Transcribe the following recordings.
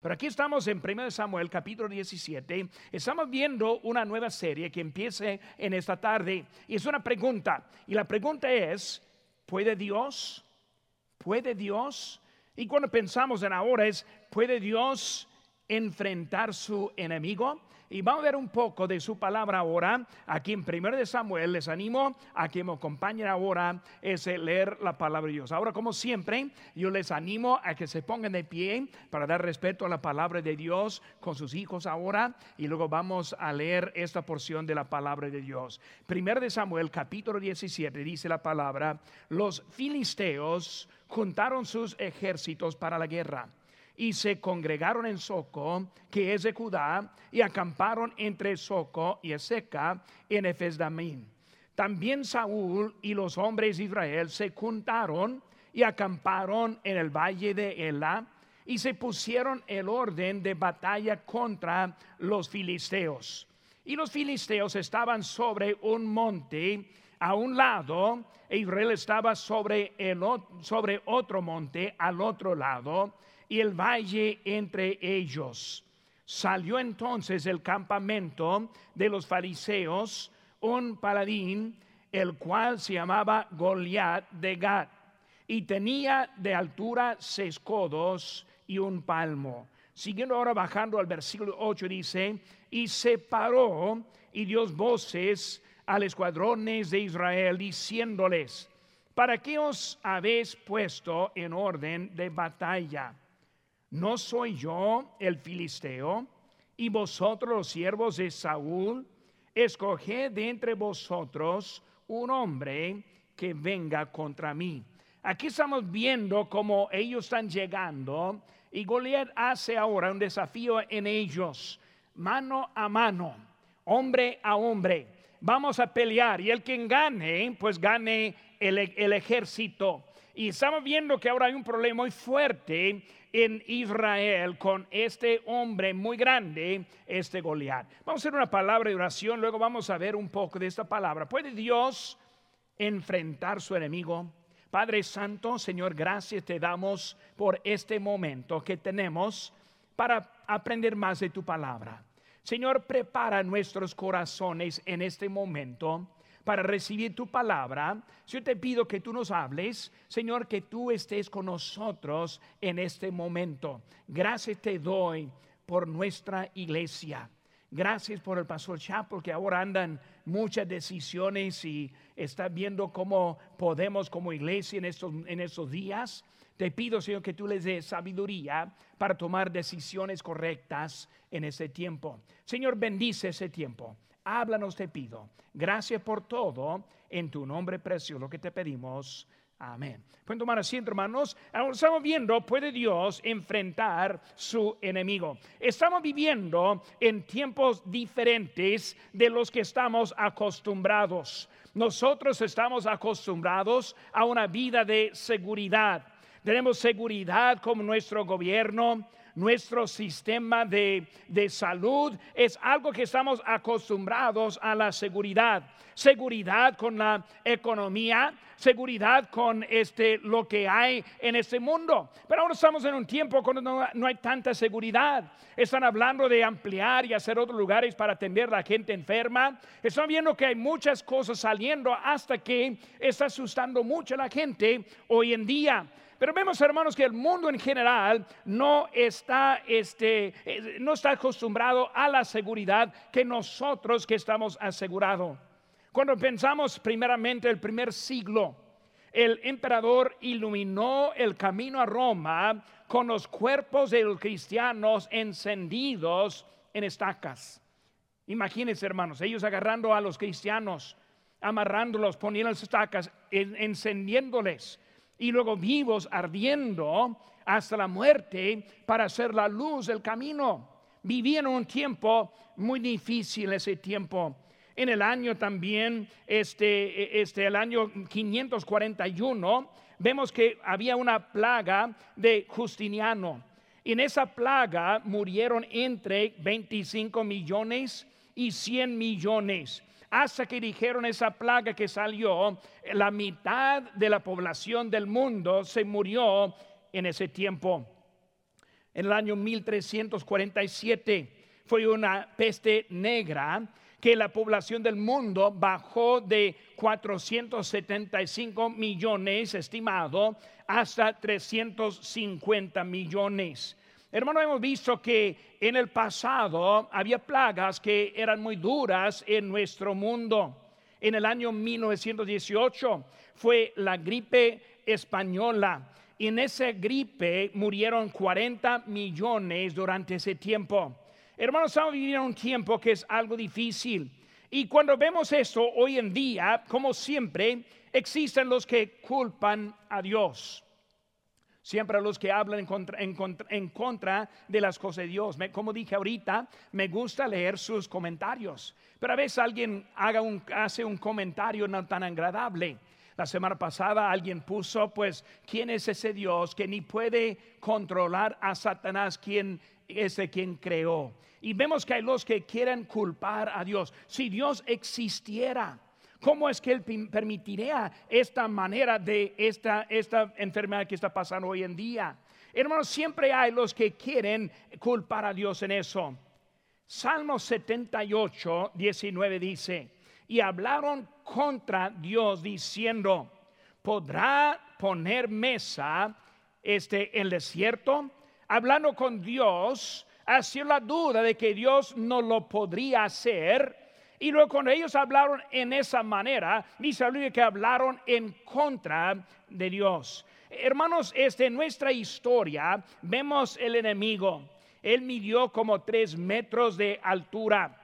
Pero aquí estamos en 1 Samuel capítulo 17. Estamos viendo una nueva serie que empieza en esta tarde. Y es una pregunta. Y la pregunta es, ¿puede Dios? ¿Puede Dios? Y cuando pensamos en ahora es, ¿puede Dios enfrentar su enemigo? Y vamos a ver un poco de su palabra ahora. Aquí en 1 de Samuel les animo a que me acompañen ahora es leer la palabra de Dios. Ahora, como siempre, yo les animo a que se pongan de pie para dar respeto a la palabra de Dios con sus hijos ahora. Y luego vamos a leer esta porción de la palabra de Dios. 1 de Samuel, capítulo 17, dice la palabra, los filisteos juntaron sus ejércitos para la guerra y se congregaron en Soco, que es de Judá, y acamparon entre Soco y Eseca en Efesdamín. También Saúl y los hombres de Israel se juntaron y acamparon en el valle de Ela y se pusieron el orden de batalla contra los filisteos. Y los filisteos estaban sobre un monte a un lado, e Israel estaba sobre, el, sobre otro monte al otro lado y el valle entre ellos. Salió entonces el campamento de los fariseos un paladín, el cual se llamaba Goliat de Gad, y tenía de altura seis codos y un palmo. Siguiendo ahora bajando al versículo 8 dice, y se paró y dio voces a los escuadrones de Israel, diciéndoles, ¿para qué os habéis puesto en orden de batalla? ¿No soy yo el filisteo y vosotros los siervos de Saúl? Escoged de entre vosotros un hombre que venga contra mí. Aquí estamos viendo cómo ellos están llegando y Goliat hace ahora un desafío en ellos, mano a mano, hombre a hombre. Vamos a pelear y el que gane, pues gane el, el ejército. Y estamos viendo que ahora hay un problema muy fuerte en Israel con este hombre muy grande, este Goliat. Vamos a hacer una palabra de oración, luego vamos a ver un poco de esta palabra. ¿Puede Dios enfrentar su enemigo? Padre Santo, Señor, gracias te damos por este momento que tenemos para aprender más de tu palabra. Señor, prepara nuestros corazones en este momento para recibir tu palabra. Yo te pido que tú nos hables, Señor, que tú estés con nosotros en este momento. Gracias te doy por nuestra iglesia. Gracias por el pastor Chapo, que ahora andan muchas decisiones y está viendo cómo podemos como iglesia en estos, en estos días. Te pido, Señor, que tú les des sabiduría para tomar decisiones correctas en ese tiempo. Señor, bendice ese tiempo háblanos te pido. Gracias por todo. En tu nombre precioso lo que te pedimos. Amén. Pueden tomar asiento, hermanos. Estamos viendo, puede Dios enfrentar su enemigo. Estamos viviendo en tiempos diferentes de los que estamos acostumbrados. Nosotros estamos acostumbrados a una vida de seguridad. Tenemos seguridad como nuestro gobierno, nuestro sistema de, salud es algo que estamos acostumbrados a la seguridad. Seguridad con la economía, seguridad con este, lo que hay en este mundo. Pero ahora estamos en un tiempo cuando no, no, hay tanta seguridad. Están hablando de ampliar y hacer otros lugares para atender a la gente enferma. Están viendo que hay muchas cosas saliendo hasta que está asustando mucho a la gente hoy en día. Pero vemos, hermanos, que el mundo en general no está, este, eh, no está acostumbrado a la seguridad que nosotros que estamos asegurados. Cuando pensamos primeramente el primer siglo, el emperador iluminó el camino a Roma con los cuerpos de los cristianos encendidos en estacas. Imagínense, hermanos, ellos agarrando a los cristianos, amarrándolos, poniendo las estacas, encendiéndoles y luego vivos ardiendo hasta la muerte para hacer la luz del camino. Vivían un tiempo muy difícil ese tiempo. En el año también, este, este, el año 541, vemos que había una plaga de Justiniano. En esa plaga murieron entre 25 millones y 100 millones hasta que dijeron esa plaga que salió, la mitad de la población del mundo se murió en ese tiempo. En el año 1347 fue una peste negra que la población del mundo bajó de 475 millones estimado hasta 350 millones. Hermano, hemos visto que en el pasado había plagas que eran muy duras en nuestro mundo. En el año 1918 fue la gripe española. En esa gripe murieron 40 millones durante ese tiempo. Hermanos, estamos viviendo un tiempo que es algo difícil. Y cuando vemos esto hoy en día, como siempre, existen los que culpan a Dios. Siempre los que hablan en contra, de las cosas de Dios. como dije ahorita, me gusta leer sus comentarios. Pero a veces alguien haga hace un comentario no tan agradable. La semana pasada alguien puso, pues, ¿quién es ese Dios que ni puede controlar a Satanás, quien es el quien creó? Y vemos que hay los que quieren culpar a Dios. Si Dios existiera, ¿cómo es que Él permitiría esta manera de esta, esta enfermedad que está pasando hoy en día? Hermanos, siempre hay los que quieren culpar a Dios en eso. Salmo 78, 19 dice, y hablaron contra Dios diciendo, ¿podrá poner mesa este, en el desierto? Hablando con Dios, hacía la duda de que Dios no lo podría hacer. Y luego cuando ellos hablaron en esa manera, dice la que hablaron en contra de Dios. Hermanos, este, en nuestra historia vemos el enemigo. Él midió como tres metros de altura.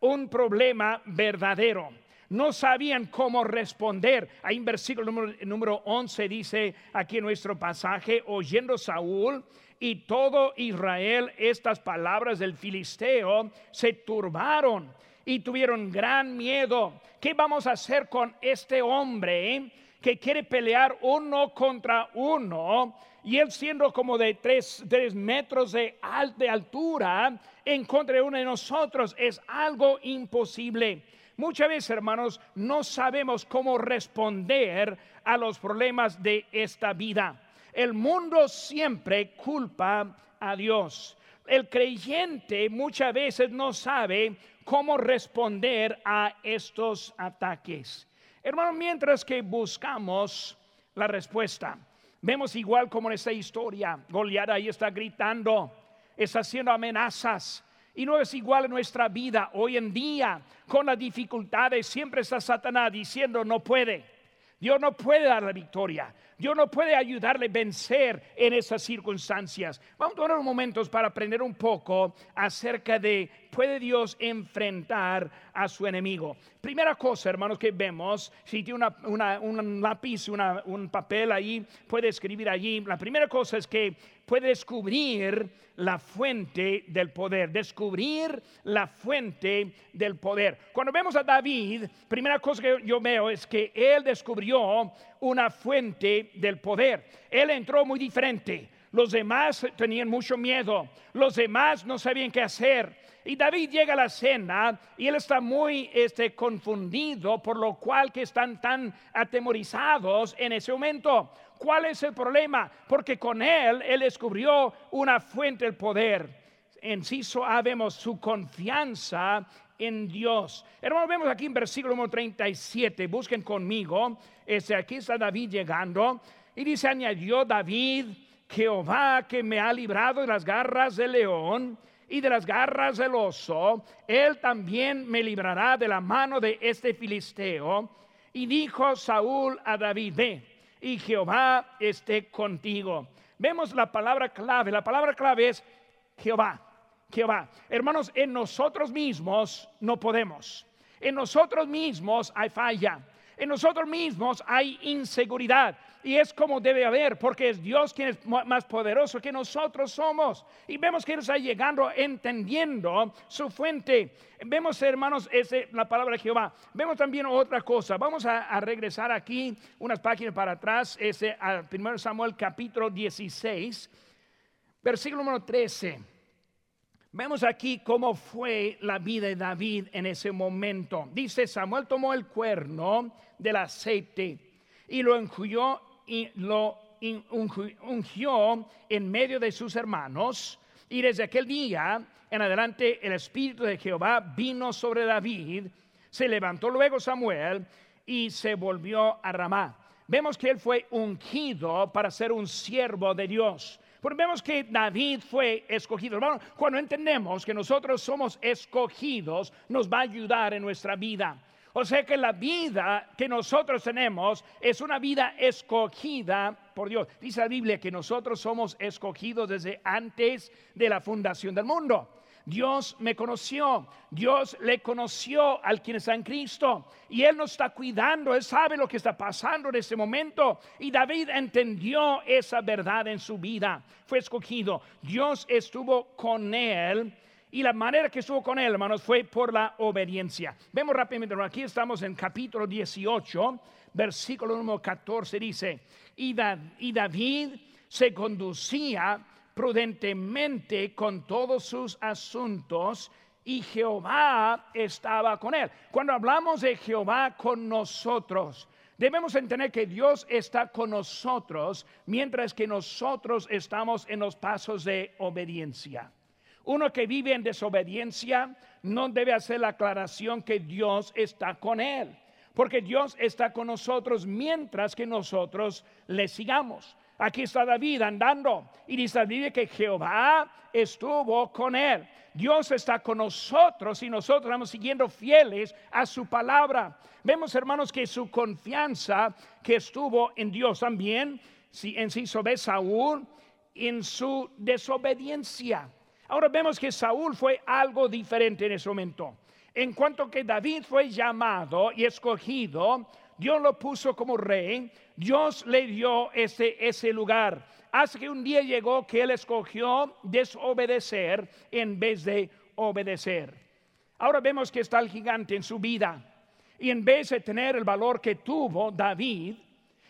Un problema verdadero. No sabían cómo responder. Ahí en versículo número, número 11 dice aquí en nuestro pasaje, oyendo Saúl y todo Israel estas palabras del filisteo, se turbaron y tuvieron gran miedo. ¿Qué vamos a hacer con este hombre que quiere pelear uno contra uno? Y él siendo como de tres, metros de, de altura en contra de uno de nosotros es algo imposible. Muchas veces, hermanos, no sabemos cómo responder a los problemas de esta vida. El mundo siempre culpa a Dios. El creyente muchas veces no sabe cómo responder a estos ataques. Hermano, mientras que buscamos la respuesta, vemos igual como en esta historia, Goliat ahí está gritando, está haciendo amenazas. Y no es igual en nuestra vida hoy en día, con las dificultades, siempre está Satanás diciendo no puede. Dios no puede dar la victoria. Dios no puede ayudarle a vencer en esas circunstancias. Vamos a unos momentos para aprender un poco acerca de, ¿puede Dios enfrentar a su enemigo? Primera cosa, hermanos, que vemos, si tiene un lápiz, un papel ahí, puede escribir allí. La primera cosa es que puede descubrir la fuente del poder, descubrir la fuente del poder. Cuando vemos a David, primera cosa que yo veo es que él descubrió una fuente del poder. Él entró muy diferente. Los demás tenían mucho miedo, los demás no sabían qué hacer. Y David llega a la cena y él está muy este, confundido, por lo cual que están tan atemorizados en ese momento. ¿Cuál es el problema? Porque con él él descubrió una fuente del poder. En sí vemos su confianza en Dios. Hermanos, vemos aquí en versículo número 37, busquen conmigo, este, aquí está David llegando, y dice, añadió David, Jehová que me ha librado de las garras del león y de las garras del oso, él también me librará de la mano de este filisteo. Y dijo Saúl a David, ve, y Jehová esté contigo. Vemos la palabra clave, la palabra clave es Jehová, Jehová. Hermanos, en nosotros mismos no podemos. En nosotros mismos hay falla. En nosotros mismos hay inseguridad. Y es como debe haber, porque es Dios quien es más poderoso que nosotros somos. Y vemos que Él está llegando entendiendo su fuente. Vemos, hermanos, ese, la palabra de Jehová. Vemos también otra cosa. Vamos a, regresar aquí unas páginas para atrás, ese, al 1 Samuel capítulo 16, versículo número 13. Vemos aquí cómo fue la vida de David en ese momento. Dice, Samuel tomó el cuerno del aceite y lo enjuyó y lo ungió en medio de sus hermanos. Y desde aquel día en adelante el Espíritu de Jehová vino sobre David. Se levantó luego Samuel y se volvió a Ramá. Vemos que él fue ungido para ser un siervo de Dios. Porque vemos que David fue escogido. Hermano, cuando entendemos que nosotros somos escogidos, nos va a ayudar en nuestra vida. O sea que la vida que nosotros tenemos es una vida escogida por Dios. Dice la Biblia que nosotros somos escogidos desde antes de la fundación del mundo. Dios me conoció, Dios le conoció al quien está en Cristo y Él nos está cuidando, Él sabe lo que está pasando en ese momento y David entendió esa verdad en su vida, fue escogido, Dios estuvo con Él y la manera que estuvo con Él, hermanos, fue por la obediencia. Vemos rápidamente, aquí estamos en capítulo 18, versículo número 14, dice, y David se conducía prudentemente con todos sus asuntos y Jehová estaba con él. Cuando hablamos de Jehová con nosotros, debemos entender que Dios está con nosotros mientras que nosotros estamos en los pasos de obediencia. Uno que vive en desobediencia no debe hacer la aclaración que Dios está con él, porque Dios está con nosotros mientras que nosotros le sigamos. Aquí está David andando y dice David que Jehová estuvo con él. Dios está con nosotros y nosotros estamos siguiendo fieles a su palabra. Vemos, hermanos, que su confianza que estuvo en Dios también, si en sí sobre Saúl, en su desobediencia. Ahora vemos que Saúl fue algo diferente en ese momento. En cuanto que David fue llamado y escogido, Dios lo puso como rey, Dios le dio ese, ese lugar. Hasta que un día llegó que él escogió desobedecer en vez de obedecer. Ahora vemos que está el gigante en su vida. Y en vez de tener el valor que tuvo David,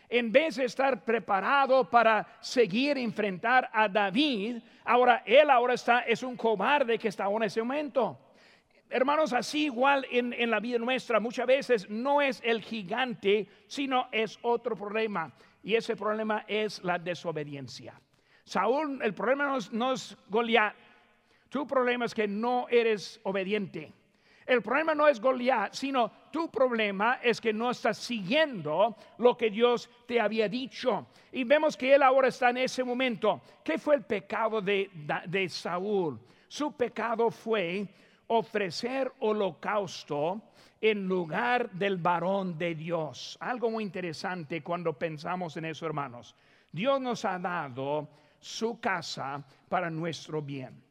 en vez de estar preparado para seguir enfrentar a David, ahora él ahora está, es un cobarde que está en ese momento. Hermanos, así igual en, en, la vida nuestra, muchas veces no es el gigante, sino es otro problema. Y ese problema es la desobediencia. Saúl, el problema no es, no es Goliat. Tu problema es que no eres obediente. El problema no es Goliat, sino tu problema es que no estás siguiendo lo que Dios te había dicho. Y vemos que él ahora está en ese momento. ¿Qué fue el pecado de, de Saúl? Su pecado fue ofrecer holocausto en lugar del varón de Dios. Algo muy interesante cuando pensamos en eso, hermanos. Dios nos ha dado su casa para nuestro bien.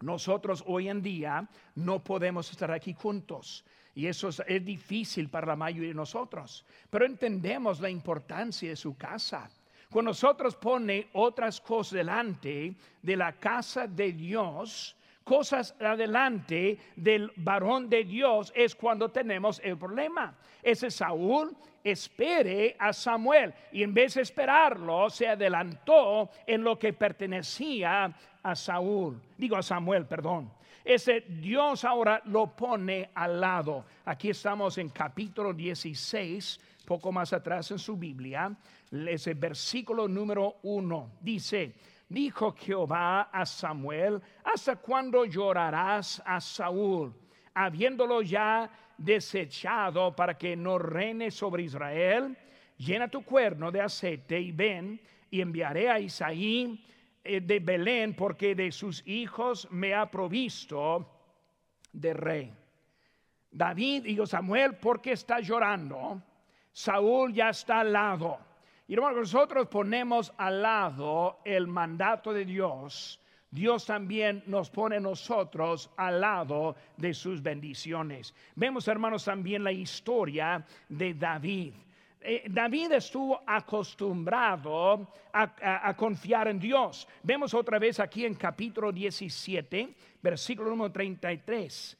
Nosotros hoy en día no podemos estar aquí juntos. Y eso es, difícil para la mayoría de nosotros. Pero entendemos la importancia de su casa. Cuando nosotros pone otras cosas delante de la casa de Dios, cosas adelante del varón de Dios es cuando tenemos el problema. Ese Saúl espere a Samuel y en vez de esperarlo se adelantó en lo que pertenecía a Saúl, digo a Samuel, perdón. Ese Dios ahora lo pone al lado. Aquí estamos en capítulo 16, poco más atrás en su Biblia, ese versículo número 1 dice, dijo Jehová a Samuel, ¿hasta cuándo llorarás a Saúl, habiéndolo ya desechado para que no reine sobre Israel? Llena tu cuerno de aceite y ven y enviaré a Isaí eh, de Belén porque de sus hijos me ha provisto de rey. David dijo Samuel, ¿por qué está llorando? Saúl ya está al lado. Y hermanos, nosotros ponemos al lado el mandato de Dios. Dios también nos pone nosotros al lado de sus bendiciones. Vemos, hermanos, también la historia de David. Eh, David estuvo acostumbrado a, confiar en Dios. Vemos otra vez aquí en capítulo 17, versículo número 33.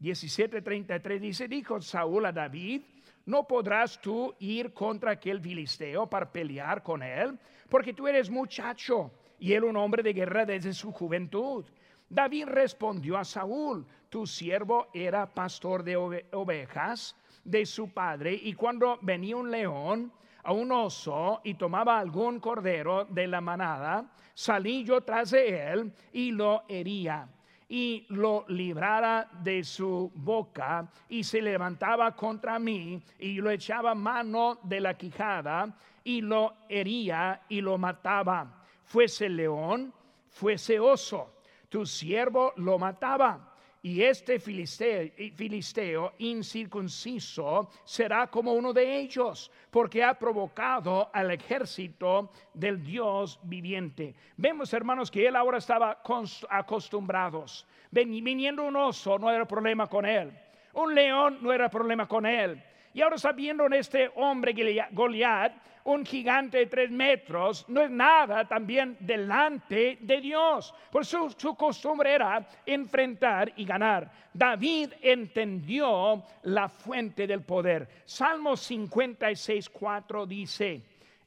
17, 33 dice, dijo Saúl a David, no podrás tú ir contra aquel filisteo para pelear con él, porque tú eres muchacho y él un hombre de guerra desde su juventud. David respondió a Saúl, tu siervo era pastor de ovejas de su padre, y cuando venía un león a un oso y tomaba algún cordero de la manada, salí yo tras de él y lo hería y lo librara de su boca y se levantaba contra mí y lo echaba mano de la quijada y lo hería y lo mataba. Fuese león, fuese oso, tu siervo lo mataba y este filisteo, incircunciso será como uno de ellos, porque ha provocado al ejército del Dios viviente. Vemos, hermanos, que él ahora estaba acostumbrados. Viniendo un oso no era problema con él. Un león no era problema con él. Y ahora sabiendo en este hombre Goliat, un gigante de tres metros, no es nada también delante de Dios. Por su, su costumbre era enfrentar y ganar. David entendió la fuente del poder. Salmo 56, 4 dice,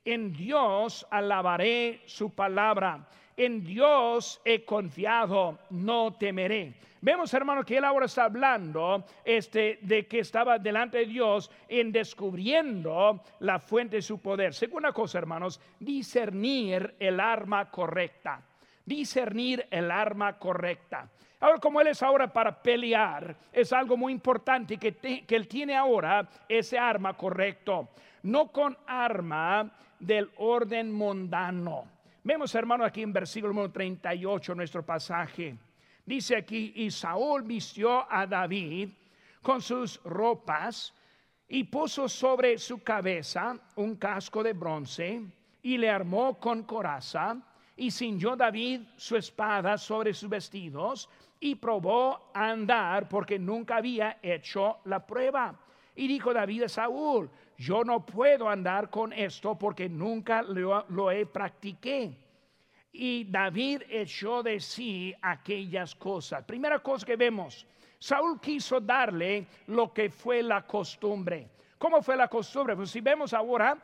en Dios alabaré su palabra en Dios he confiado, no temeré. Vemos, hermano, que él ahora está hablando este, de que estaba delante de Dios en descubriendo la fuente de su poder. Segunda cosa, hermanos, discernir el arma correcta. Discernir el arma correcta. Ahora, como él es ahora para pelear, es algo muy importante que, que él tiene ahora ese arma correcto. No con arma del orden mundano Vemos, hermano, aquí en versículo 38, nuestro pasaje. Dice aquí, y Saúl vistió a David con sus ropas y puso sobre su cabeza un casco de bronce y le armó con coraza y cingió David su espada sobre sus vestidos y probó a andar porque nunca había hecho la prueba. Y dijo David a Saúl, yo no puedo andar con esto porque nunca lo, he practiqué. Y David echó de sí aquellas cosas. Primera cosa que vemos, Saúl quiso darle lo que fue la costumbre. ¿Cómo fue la costumbre? Pues si vemos ahora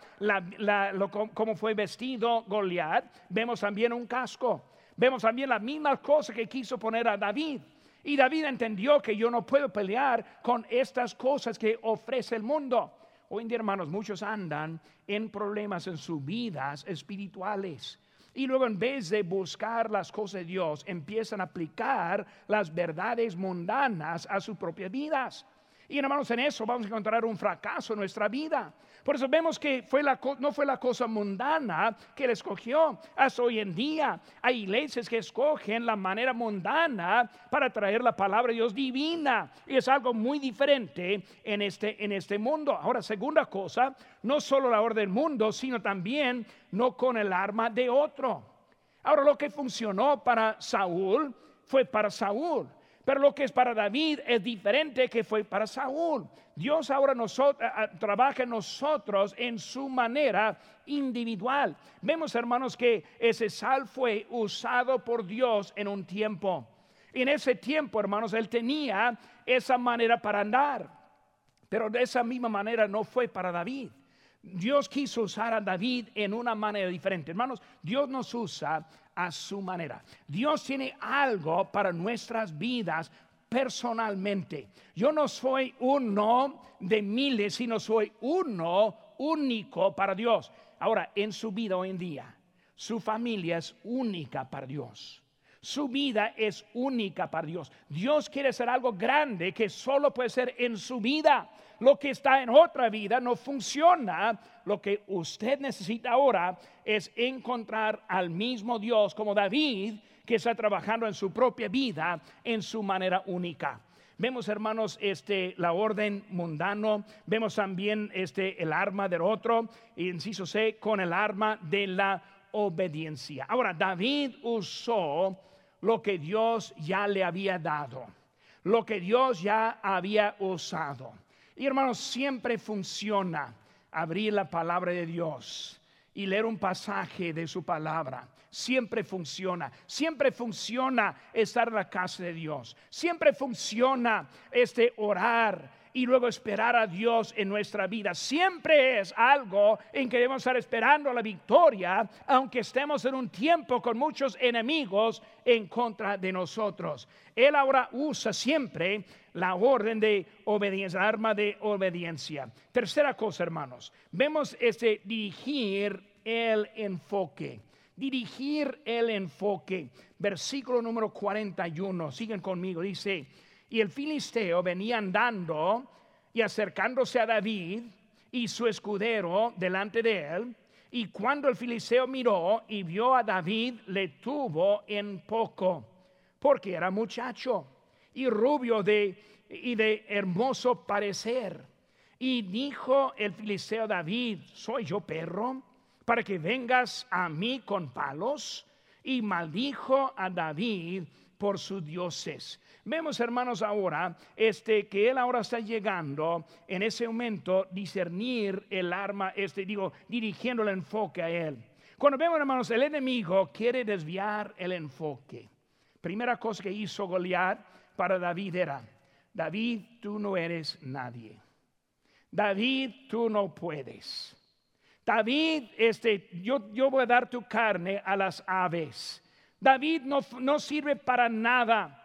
cómo fue vestido Goliat, vemos también un casco. Vemos también la misma cosa que quiso poner a David. Y David entendió que yo no puedo pelear con estas cosas que ofrece el mundo. Hoy en día, hermanos, muchos andan en problemas en sus vidas espirituales. Y luego en vez de buscar las cosas de Dios, empiezan a aplicar las verdades mundanas a sus propias vidas. Y hermanos, en eso vamos a encontrar un fracaso en nuestra vida. Por eso vemos que no fue la cosa mundana que él escogió. Hasta hoy en día hay iglesias que escogen la manera mundana para traer la palabra de Dios divina. Y es algo muy diferente en este, en este mundo. Ahora, segunda cosa, no solo la orden del mundo, sino también no con el arma de otro. Ahora, lo que funcionó para Saúl fue para Saúl. Pero lo que es para David es diferente que fue para Saúl. Dios ahora trabaja en nosotros en su manera individual. Vemos, hermanos, que ese sal fue usado por Dios en un tiempo. En ese tiempo, hermanos, él tenía esa manera para andar. Pero de esa misma manera no fue para David. Dios quiso usar a David en una manera diferente. Hermanos, Dios nos usa a su manera. Dios tiene algo para nuestras vidas personalmente. Yo no soy uno de miles, sino soy uno único para Dios. Ahora, en su vida hoy en día, su familia es única para Dios. Su vida es única para Dios. Dios quiere hacer algo grande que solo puede ser en su vida. Lo que está en otra vida no funciona. Lo que usted necesita ahora es encontrar al mismo Dios como David que está trabajando en su propia vida en su manera única. Vemos, hermanos, este, la orden mundano, vemos también este, el arma del otro, inciso C, con el arma de la obediencia. Ahora, David usó lo que Dios ya le había dado, lo que Dios ya había usado. Y hermanos, siempre funciona abrir la palabra de Dios y leer un pasaje de su palabra. Siempre funciona, siempre funciona estar en la casa de Dios, siempre funciona este orar y luego esperar a Dios en nuestra vida. Siempre es algo en que debemos estar esperando la victoria, aunque estemos en un tiempo con muchos enemigos en contra de nosotros. Él ahora usa siempre la orden de obediencia, la arma de obediencia. Tercera cosa, hermanos, vemos este dirigir el enfoque. Dirigir el enfoque. Versículo número 41, siguen conmigo, dice, y el filisteo venía andando y acercándose a David y su escudero delante de él. Y cuando el filisteo miró y vio a David, le tuvo en poco, porque era muchacho y rubio de, y de hermoso parecer. Y dijo el filisteo David, ¿soy yo perro para que vengas a mí con palos? Y maldijo a David por sus dioses. Vemos, hermanos, ahora este que él ahora está llegando en ese momento discernir el arma, este digo, dirigiendo el enfoque a él. Cuando vemos, hermanos, el enemigo quiere desviar el enfoque. Primera cosa que hizo Goliat para David era, David, tú no eres nadie. David, tú no puedes. David, este, yo, yo voy a dar tu carne a las aves. David no, no sirve para nada.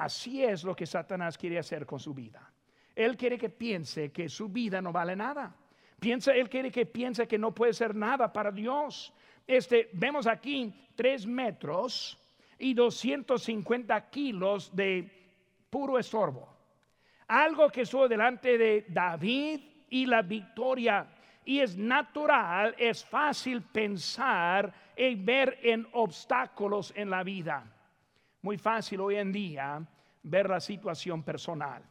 Así es lo que Satanás quiere hacer con su vida. Él quiere que piense que su vida no vale nada. Piensa, él quiere que piense que no puede ser nada para Dios. Este, vemos aquí tres metros y 250 kilos de puro estorbo. Algo que estuvo delante de David y la victoria. Y es natural, es fácil pensar y ver en obstáculos en la vida muy fácil hoy en día ver la situación personal.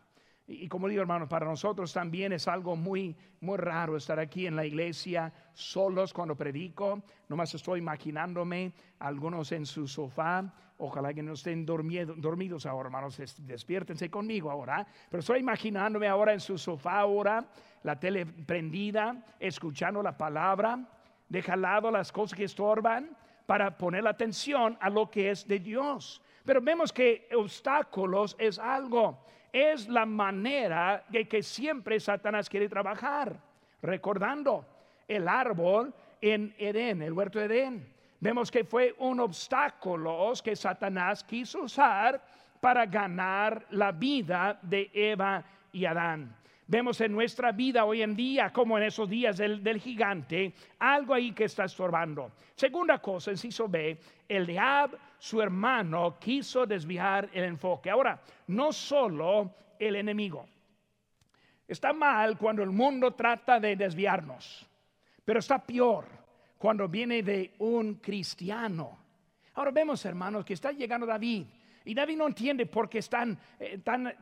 Y, como digo, hermanos, para nosotros también es algo muy, muy raro estar aquí en la iglesia solos cuando predico. Nomás estoy imaginándome algunos en su sofá. Ojalá que no estén dormidos ahora, hermanos. Despiértense conmigo ahora. Pero estoy imaginándome ahora en su sofá ahora, la tele prendida, escuchando la palabra. Deja al lado las cosas que estorban para poner la atención a lo que es de Dios. Pero vemos que obstáculos es algo, es la manera de que siempre Satanás quiere trabajar. Recordando el árbol en Edén, el huerto de Edén. Vemos que fue un obstáculo que Satanás quiso usar para ganar la vida de Eva y Adán. Vemos en nuestra vida hoy en día, como en esos días del, gigante, algo ahí que está estorbando. Segunda cosa, inciso B, el Diab, su hermano, quiso desviar el enfoque. Ahora, no solo el enemigo. Está mal cuando el mundo trata de desviarnos, pero está peor cuando viene de un cristiano. Ahora vemos, hermanos, que está llegando David y David no entiende por qué están eh, tan,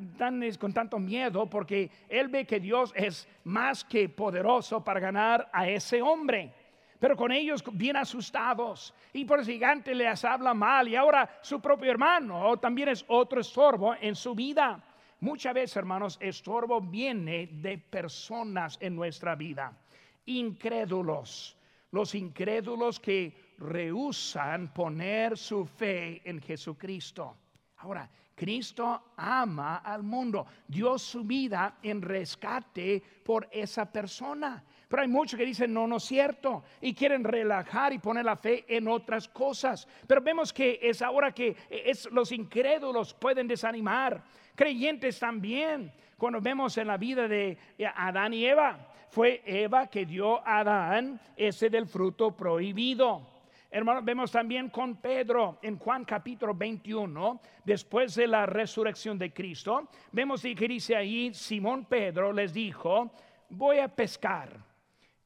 con tanto miedo, porque él ve que Dios es más que poderoso para ganar a ese hombre. Pero con ellos bien asustados y por el gigante les habla mal y ahora su propio hermano también es otro estorbo en su vida. Muchas veces, hermanos, estorbo viene de personas en nuestra vida, incrédulos, los incrédulos que rehusan poner su fe en Jesucristo. Ahora, Cristo ama al mundo, dio su vida en rescate por esa persona. Pero hay muchos que dicen, no, no es cierto, y quieren relajar y poner la fe en otras cosas. Pero vemos que es ahora que es, los incrédulos pueden desanimar, creyentes también. Cuando vemos en la vida de Adán y Eva, fue Eva que dio a Adán ese del fruto prohibido. Hermanos, vemos también con Pedro en Juan capítulo 21, después de la resurrección de Cristo, vemos que dice ahí, Simón Pedro les dijo, voy a pescar.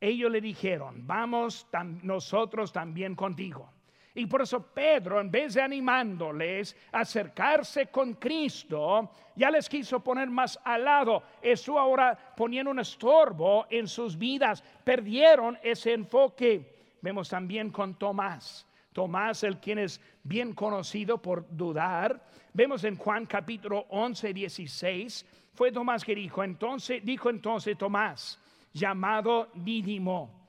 Ellos le dijeron, vamos nosotros también contigo. Y por eso Pedro, en vez de animándoles a acercarse con Cristo, ya les quiso poner más al lado. Eso ahora poniendo un estorbo en sus vidas. Perdieron ese enfoque. Vemos también con Tomás. Tomás, el quien es bien conocido por dudar. Vemos en Juan capítulo 11, 16. Fue Tomás que dijo entonces, dijo entonces Tomás, llamado Dídimo,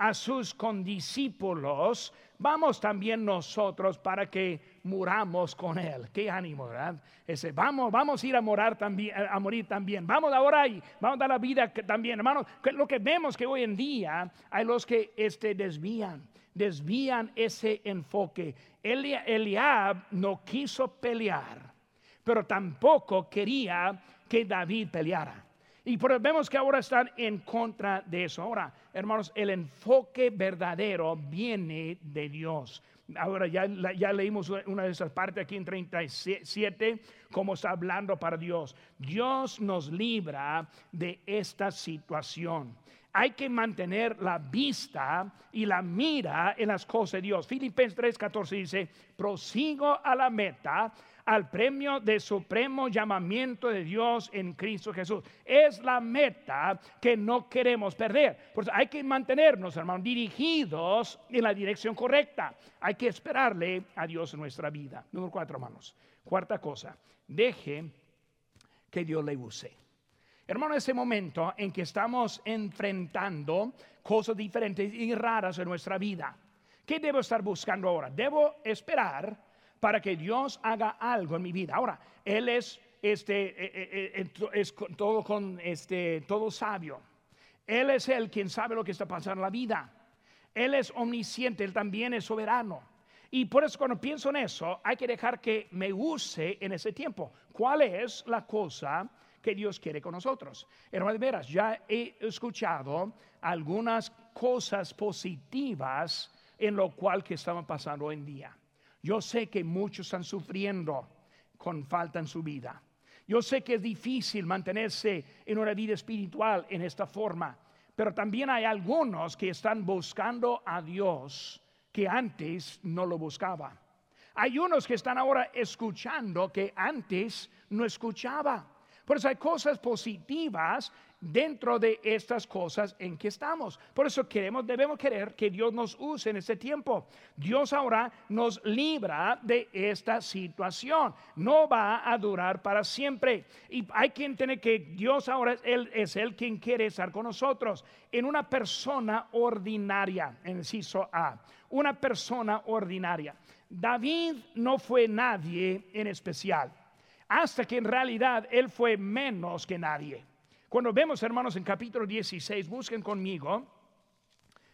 a sus condiscípulos, vamos también nosotros para que muramos con él. Qué ánimo, ¿verdad? Ese, vamos, vamos a ir a morar también, a morir también. Vamos ahora y vamos a dar la vida también, hermanos. Lo que vemos que hoy en día hay los que este, desvían, desvían ese enfoque. Eliab no quiso pelear, pero tampoco quería que David peleara. Y vemos que ahora están en contra de eso. Ahora, hermanos, el enfoque verdadero viene de Dios. Ahora ya, ya leímos una de esas partes aquí en 37, como está hablando para Dios. Dios nos libra de esta situación. Hay que mantener la vista y la mira en las cosas de Dios. Filipenses 3:14 dice, prosigo a la meta al premio de supremo llamamiento de Dios en Cristo Jesús. Es la meta que no queremos perder. Por eso hay que mantenernos, hermanos, dirigidos en la dirección correcta. Hay que esperarle a Dios en nuestra vida. Número cuatro, hermanos. Cuarta cosa, deje que Dios le use. Hermano, ese momento en que estamos enfrentando cosas diferentes y raras en nuestra vida, ¿qué debo estar buscando ahora? Debo esperar para que Dios haga algo en mi vida. Ahora, Él es, este, eh, eh, eh, es todo, con, este, todo sabio. Él es el quien sabe lo que está pasando en la vida. Él es omnisciente, Él también es soberano. Y por eso cuando pienso en eso, hay que dejar que me use en ese tiempo. ¿Cuál es la cosa que Dios quiere con nosotros? Hermano de veras, ya he escuchado algunas cosas positivas en lo cual que estaban pasando hoy en día. Yo sé que muchos están sufriendo con falta en su vida. Yo sé que es difícil mantenerse en una vida espiritual en esta forma, pero también hay algunos que están buscando a Dios que antes no lo buscaba. Hay unos que están ahora escuchando que antes no escuchaba. Por eso hay cosas positivas dentro de estas cosas en que estamos. Por eso queremos, debemos querer que Dios nos use en este tiempo. Dios ahora nos libra de esta situación. No va a durar para siempre. Y hay que entender que Dios ahora es Él, es el quien quiere estar con nosotros en una persona ordinaria, en el A. Una persona ordinaria. David no fue nadie en especial, hasta que en realidad él fue menos que nadie. Cuando vemos, hermanos, en capítulo 16, busquen conmigo,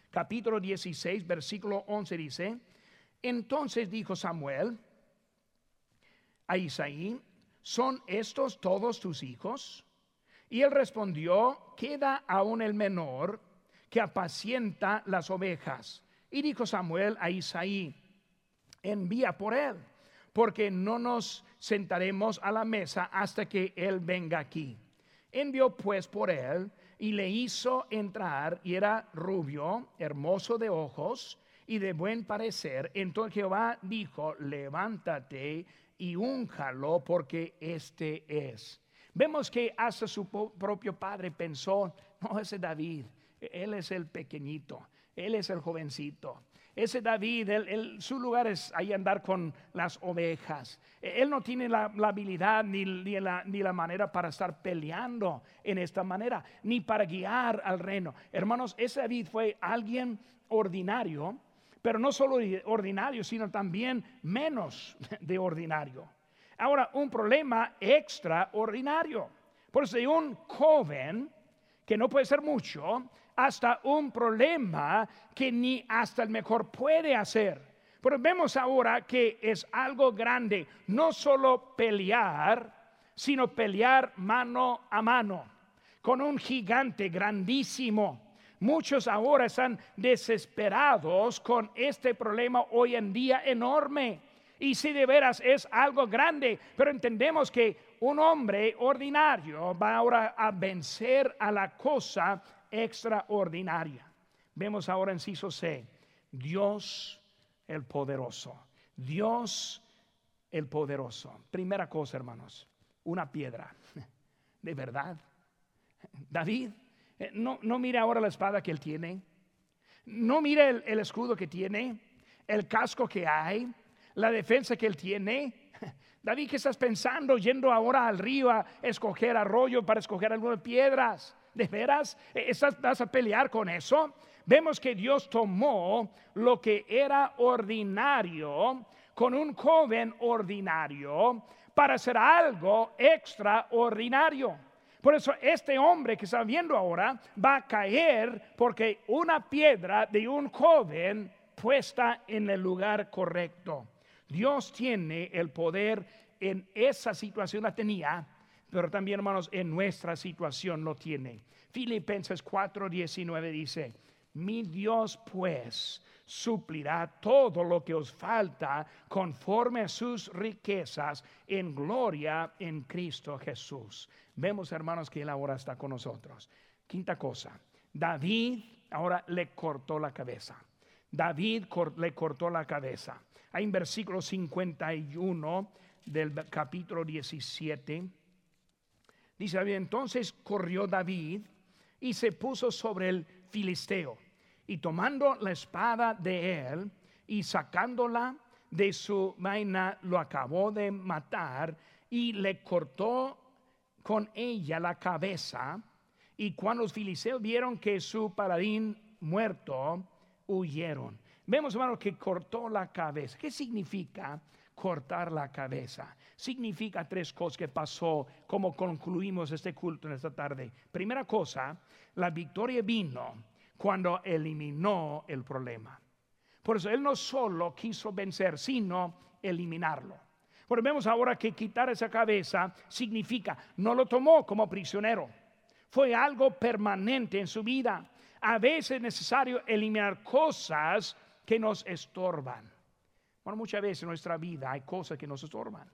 capítulo 16, versículo 11 dice, entonces dijo Samuel a Isaí, ¿son estos todos tus hijos? Y él respondió, queda aún el menor que apacienta las ovejas. Y dijo Samuel a Isaí, envía por él, porque no nos sentaremos a la mesa hasta que él venga aquí. Envió pues por él y le hizo entrar y era rubio, hermoso de ojos y de buen parecer. Entonces Jehová dijo, levántate y únjalo porque este es. Vemos que hasta su propio padre pensó, no, ese David, él es el pequeñito, él es el jovencito. Ese David, su lugar es ahí andar con las ovejas. Él no tiene la, habilidad ni, la, ni la manera para estar peleando en esta manera, ni para guiar al reino. Hermanos, ese David fue alguien ordinario, pero no solo ordinario, sino también menos de ordinario. Ahora, un problema extraordinario. Por eso, un joven, que no puede ser mucho, hasta un problema que ni hasta el mejor puede hacer. Pero vemos ahora que es algo grande, no solo pelear, sino pelear mano a mano con un gigante grandísimo. Muchos ahora están desesperados con este problema hoy en día enorme. Y si de veras es algo grande, pero entendemos que un hombre ordinario va ahora a vencer a la cosa extraordinaria. Vemos ahora en Ciso C, Dios el poderoso. Dios el poderoso. Primera cosa, hermanos, una piedra. De verdad. David, eh, no, no mire ahora la espada que él tiene. No mire el, el escudo que tiene, el casco que hay, la defensa que él tiene. David, ¿qué estás pensando yendo ahora al río a escoger arroyo para escoger algunas piedras? ¿De veras? ¿Estás, ¿Vas a pelear con eso? vemos que Dios tomó lo que era ordinario con un joven ordinario para hacer algo extraordinario. Por eso este hombre que está viendo ahora va a caer porque una piedra de un joven puesta en el lugar correcto. Dios tiene el poder en esa situación la tenía, pero también hermanos en nuestra situación lo tiene. Filipenses 4:19 dice, mi Dios pues suplirá todo lo que os falta conforme a sus riquezas en gloria en Cristo Jesús. Vemos, hermanos, que Él ahora está con nosotros. Quinta cosa, David ahora le cortó la cabeza. David le cortó la cabeza. Hay en versículo 51 del capítulo 17. Dice, entonces corrió David y se puso sobre el filisteo y tomando la espada de él y sacándola de su vaina, lo acabó de matar y le cortó con ella la cabeza. Y cuando los filisteos vieron que su paladín muerto, huyeron. Vemos, hermano, que cortó la cabeza. ¿Qué significa cortar la cabeza? Significa tres cosas que pasó, como concluimos este culto en esta tarde. Primera cosa, la victoria vino cuando eliminó el problema. Por eso Él no solo quiso vencer, sino eliminarlo. Porque vemos ahora que quitar esa cabeza significa, no lo tomó como prisionero, fue algo permanente en su vida. A veces es necesario eliminar cosas que nos estorban. Bueno, muchas veces en nuestra vida hay cosas que nos estorban.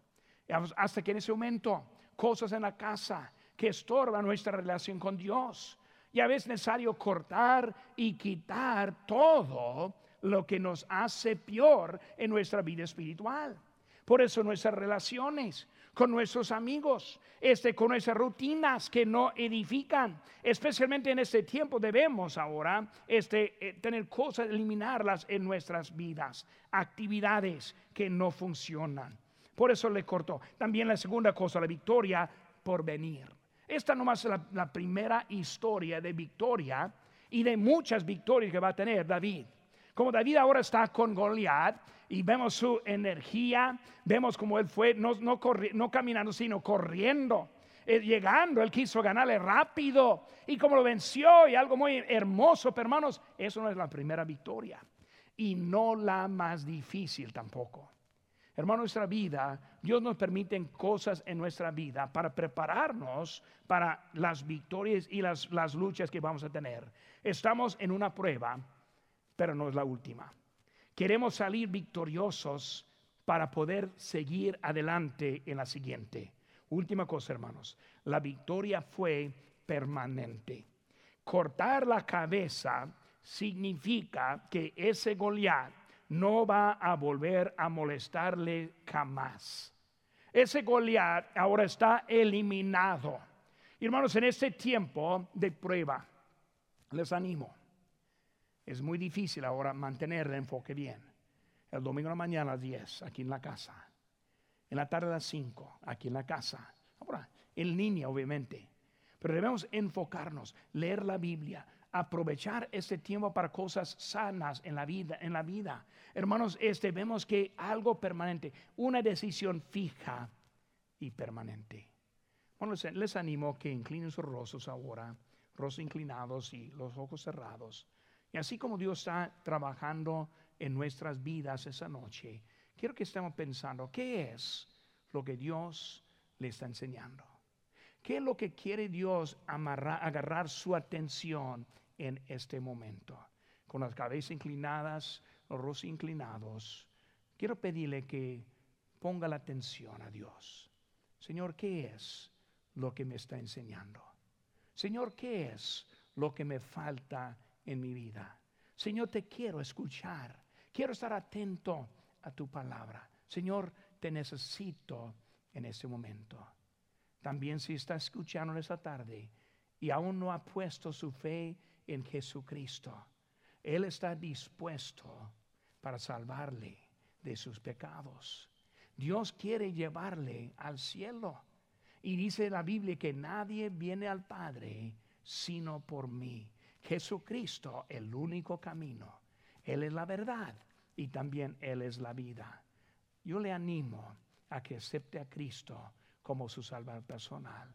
Hasta que en ese momento, cosas en la casa que estorban nuestra relación con Dios. Y a veces es necesario cortar y quitar todo lo que nos hace peor en nuestra vida espiritual. Por eso nuestras relaciones con nuestros amigos, este, con nuestras rutinas que no edifican, especialmente en este tiempo debemos ahora este, eh, tener cosas, eliminarlas en nuestras vidas, actividades que no funcionan. Por eso le cortó. También la segunda cosa, la victoria por venir. Esta nomás es la, la primera historia de victoria y de muchas victorias que va a tener David. Como David ahora está con Goliat y vemos su energía, vemos como él fue, no, no, no caminando, sino corriendo. Eh, llegando, él quiso ganarle rápido y como lo venció y algo muy hermoso, pero hermanos, eso no es la primera victoria y no la más difícil tampoco. Hermano, nuestra vida, Dios nos permite cosas en nuestra vida para prepararnos para las victorias y las, las luchas que vamos a tener. Estamos en una prueba, pero no es la última. Queremos salir victoriosos para poder seguir adelante en la siguiente. Última cosa, hermanos. La victoria fue permanente. Cortar la cabeza significa que ese Goliat no va a volver a molestarle jamás. Ese Goliat ahora está eliminado. Hermanos, en este tiempo de prueba, les animo. Es muy difícil ahora mantener el enfoque bien. El domingo a la mañana a las 10, aquí en la casa. En la tarde a las 5, aquí en la casa. Ahora, en línea, obviamente. Pero debemos enfocarnos, leer la Biblia, aprovechar este tiempo para cosas sanas en la vida, en la vida. Hermanos, este vemos que algo permanente, una decisión fija y permanente. Bueno, les, animo que inclinen sus rostros ahora, rostros inclinados y los ojos cerrados. Y así como Dios está trabajando en nuestras vidas esa noche, quiero que estemos pensando, ¿qué es lo que Dios le está enseñando? ¿Qué es lo que quiere Dios agarrar su atención en este momento. Con las cabezas inclinadas, los rostros inclinados, quiero pedirle que ponga la atención a Dios. Señor, ¿qué es lo que me está enseñando? Señor, ¿qué es lo que me falta en mi vida? Señor, te quiero escuchar. Quiero estar atento a tu palabra. Señor, te necesito en este momento. También si está escuchando esta tarde y aún no ha puesto su fe en Jesucristo. Él está dispuesto para salvarle de sus pecados. Dios quiere llevarle al cielo. Y dice la Biblia que nadie viene al Padre sino por mí. Jesucristo, el único camino. Él es la verdad y también Él es la vida. Yo le animo a que acepte a Cristo como su salvador personal.